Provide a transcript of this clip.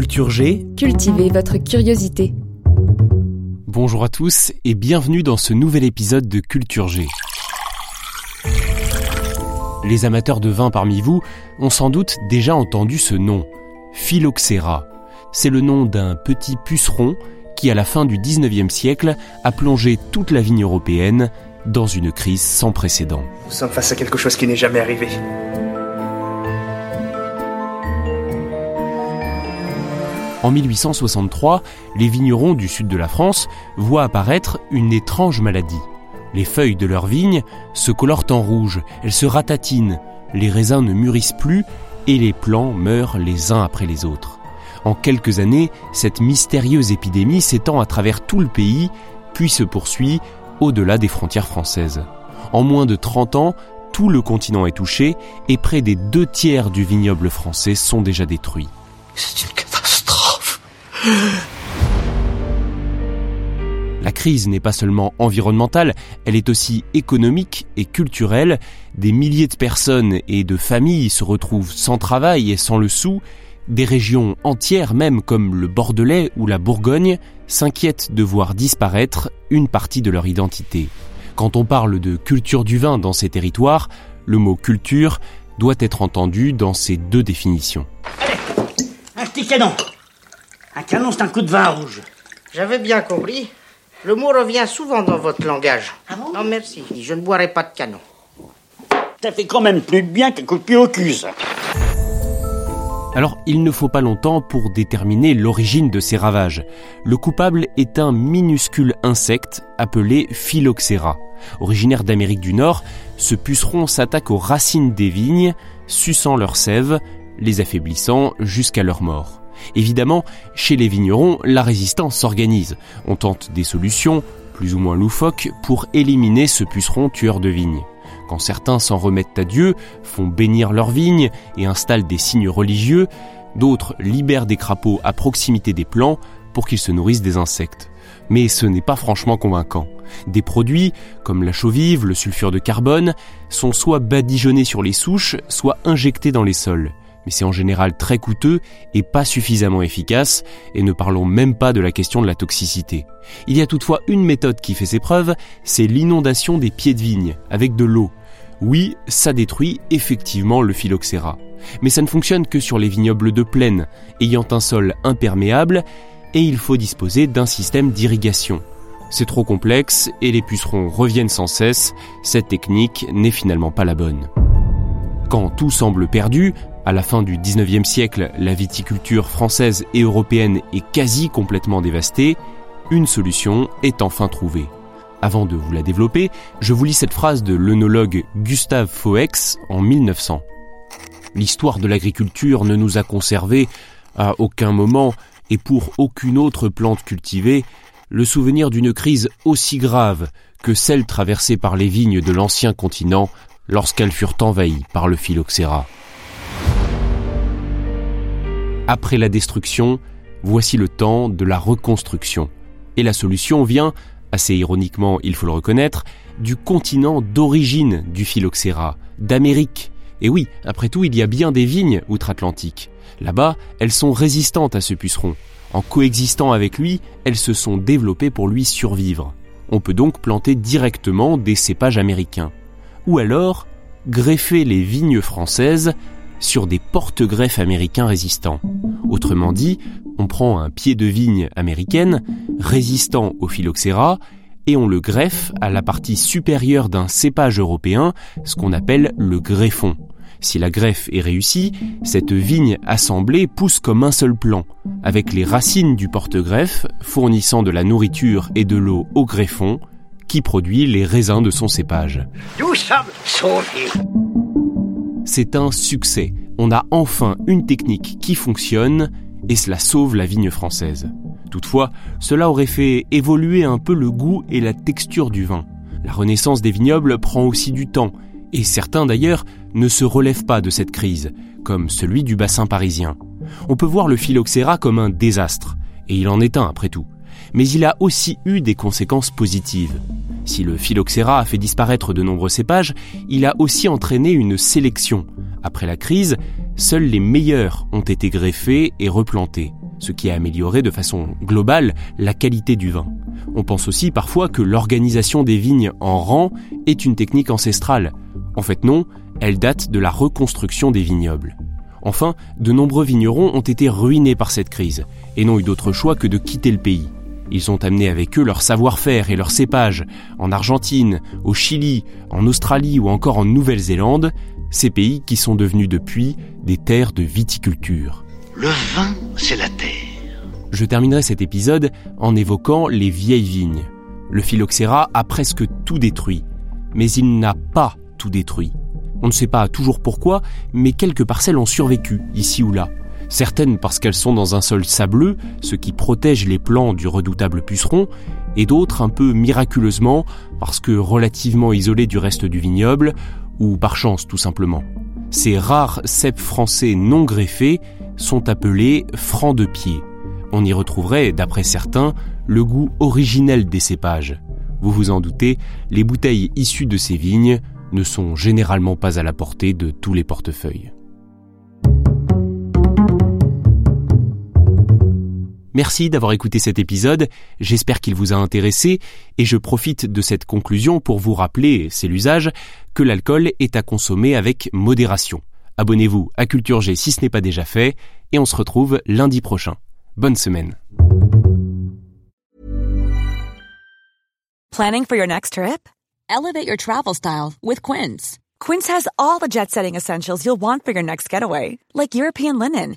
Culture G. Cultivez votre curiosité. Bonjour à tous et bienvenue dans ce nouvel épisode de Culture G. Les amateurs de vin parmi vous ont sans doute déjà entendu ce nom, Phylloxera. C'est le nom d'un petit puceron qui, à la fin du 19e siècle, a plongé toute la vigne européenne dans une crise sans précédent. Nous sommes face à quelque chose qui n'est jamais arrivé. En 1863, les vignerons du sud de la France voient apparaître une étrange maladie. Les feuilles de leurs vignes se colorent en rouge, elles se ratatinent, les raisins ne mûrissent plus et les plants meurent les uns après les autres. En quelques années, cette mystérieuse épidémie s'étend à travers tout le pays, puis se poursuit au-delà des frontières françaises. En moins de 30 ans, tout le continent est touché et près des deux tiers du vignoble français sont déjà détruits. La crise n'est pas seulement environnementale, elle est aussi économique et culturelle. Des milliers de personnes et de familles se retrouvent sans travail et sans le sou. Des régions entières, même comme le Bordelais ou la Bourgogne, s'inquiètent de voir disparaître une partie de leur identité. Quand on parle de culture du vin dans ces territoires, le mot culture doit être entendu dans ces deux définitions. Un petit canon. Un canon, c'est un coup de vin rouge. J'avais bien compris. Le mot revient souvent dans votre langage. Ah bon non, merci. Je ne boirai pas de canon. Ça fait quand même plus de bien qu'un coup de pied au cul, ça. Alors, il ne faut pas longtemps pour déterminer l'origine de ces ravages. Le coupable est un minuscule insecte appelé Phylloxera. Originaire d'Amérique du Nord, ce puceron s'attaque aux racines des vignes, suçant leurs sève, les affaiblissant jusqu'à leur mort. Évidemment, chez les vignerons, la résistance s'organise. On tente des solutions, plus ou moins loufoques, pour éliminer ce puceron tueur de vignes. Quand certains s'en remettent à Dieu, font bénir leurs vignes et installent des signes religieux, d'autres libèrent des crapauds à proximité des plants pour qu'ils se nourrissent des insectes. Mais ce n'est pas franchement convaincant. Des produits, comme la chaux-vive, le sulfure de carbone, sont soit badigeonnés sur les souches, soit injectés dans les sols. Mais c'est en général très coûteux et pas suffisamment efficace, et ne parlons même pas de la question de la toxicité. Il y a toutefois une méthode qui fait ses preuves, c'est l'inondation des pieds de vigne, avec de l'eau. Oui, ça détruit effectivement le phylloxéra. Mais ça ne fonctionne que sur les vignobles de plaine, ayant un sol imperméable, et il faut disposer d'un système d'irrigation. C'est trop complexe et les pucerons reviennent sans cesse, cette technique n'est finalement pas la bonne. Quand tout semble perdu, à la fin du 19e siècle, la viticulture française et européenne est quasi complètement dévastée, une solution est enfin trouvée. Avant de vous la développer, je vous lis cette phrase de l'œnologue Gustave Foex en 1900. L'histoire de l'agriculture ne nous a conservé à aucun moment et pour aucune autre plante cultivée le souvenir d'une crise aussi grave que celle traversée par les vignes de l'ancien continent lorsqu'elles furent envahies par le phylloxéra. Après la destruction, voici le temps de la reconstruction. Et la solution vient, assez ironiquement il faut le reconnaître, du continent d'origine du phylloxéra, d'Amérique. Et oui, après tout, il y a bien des vignes outre-Atlantique. Là-bas, elles sont résistantes à ce puceron. En coexistant avec lui, elles se sont développées pour lui survivre. On peut donc planter directement des cépages américains. Ou alors, greffer les vignes françaises sur des porte-greffes américains résistants. Autrement dit, on prend un pied de vigne américaine résistant au phylloxéra et on le greffe à la partie supérieure d'un cépage européen, ce qu'on appelle le greffon. Si la greffe est réussie, cette vigne assemblée pousse comme un seul plan, avec les racines du porte-greffe fournissant de la nourriture et de l'eau au greffon, qui produit les raisins de son cépage. C'est un succès. On a enfin une technique qui fonctionne et cela sauve la vigne française. Toutefois, cela aurait fait évoluer un peu le goût et la texture du vin. La renaissance des vignobles prend aussi du temps, et certains d'ailleurs ne se relèvent pas de cette crise, comme celui du bassin parisien. On peut voir le phylloxéra comme un désastre, et il en est un après tout. Mais il a aussi eu des conséquences positives. Si le phylloxéra a fait disparaître de nombreux cépages, il a aussi entraîné une sélection. Après la crise, seuls les meilleurs ont été greffés et replantés, ce qui a amélioré de façon globale la qualité du vin. On pense aussi parfois que l'organisation des vignes en rang est une technique ancestrale. En fait non, elle date de la reconstruction des vignobles. Enfin, de nombreux vignerons ont été ruinés par cette crise et n'ont eu d'autre choix que de quitter le pays. Ils ont amené avec eux leur savoir-faire et leur cépage en Argentine, au Chili, en Australie ou encore en Nouvelle-Zélande, ces pays qui sont devenus depuis des terres de viticulture. Le vin, c'est la terre. Je terminerai cet épisode en évoquant les vieilles vignes. Le phylloxéra a presque tout détruit, mais il n'a pas tout détruit. On ne sait pas toujours pourquoi, mais quelques parcelles ont survécu, ici ou là. Certaines parce qu'elles sont dans un sol sableux, ce qui protège les plants du redoutable puceron, et d'autres un peu miraculeusement parce que relativement isolées du reste du vignoble, ou par chance tout simplement. Ces rares cèpes français non greffés sont appelés francs de pied. On y retrouverait, d'après certains, le goût originel des cépages. Vous vous en doutez, les bouteilles issues de ces vignes ne sont généralement pas à la portée de tous les portefeuilles. Merci d'avoir écouté cet épisode, j'espère qu'il vous a intéressé et je profite de cette conclusion pour vous rappeler, c'est l'usage, que l'alcool est à consommer avec modération. Abonnez-vous à Culture G si ce n'est pas déjà fait et on se retrouve lundi prochain. Bonne semaine. Planning for your next trip? Elevate your travel style with Quince. Quince has all the jet setting essentials you'll want for your next getaway, like European linen,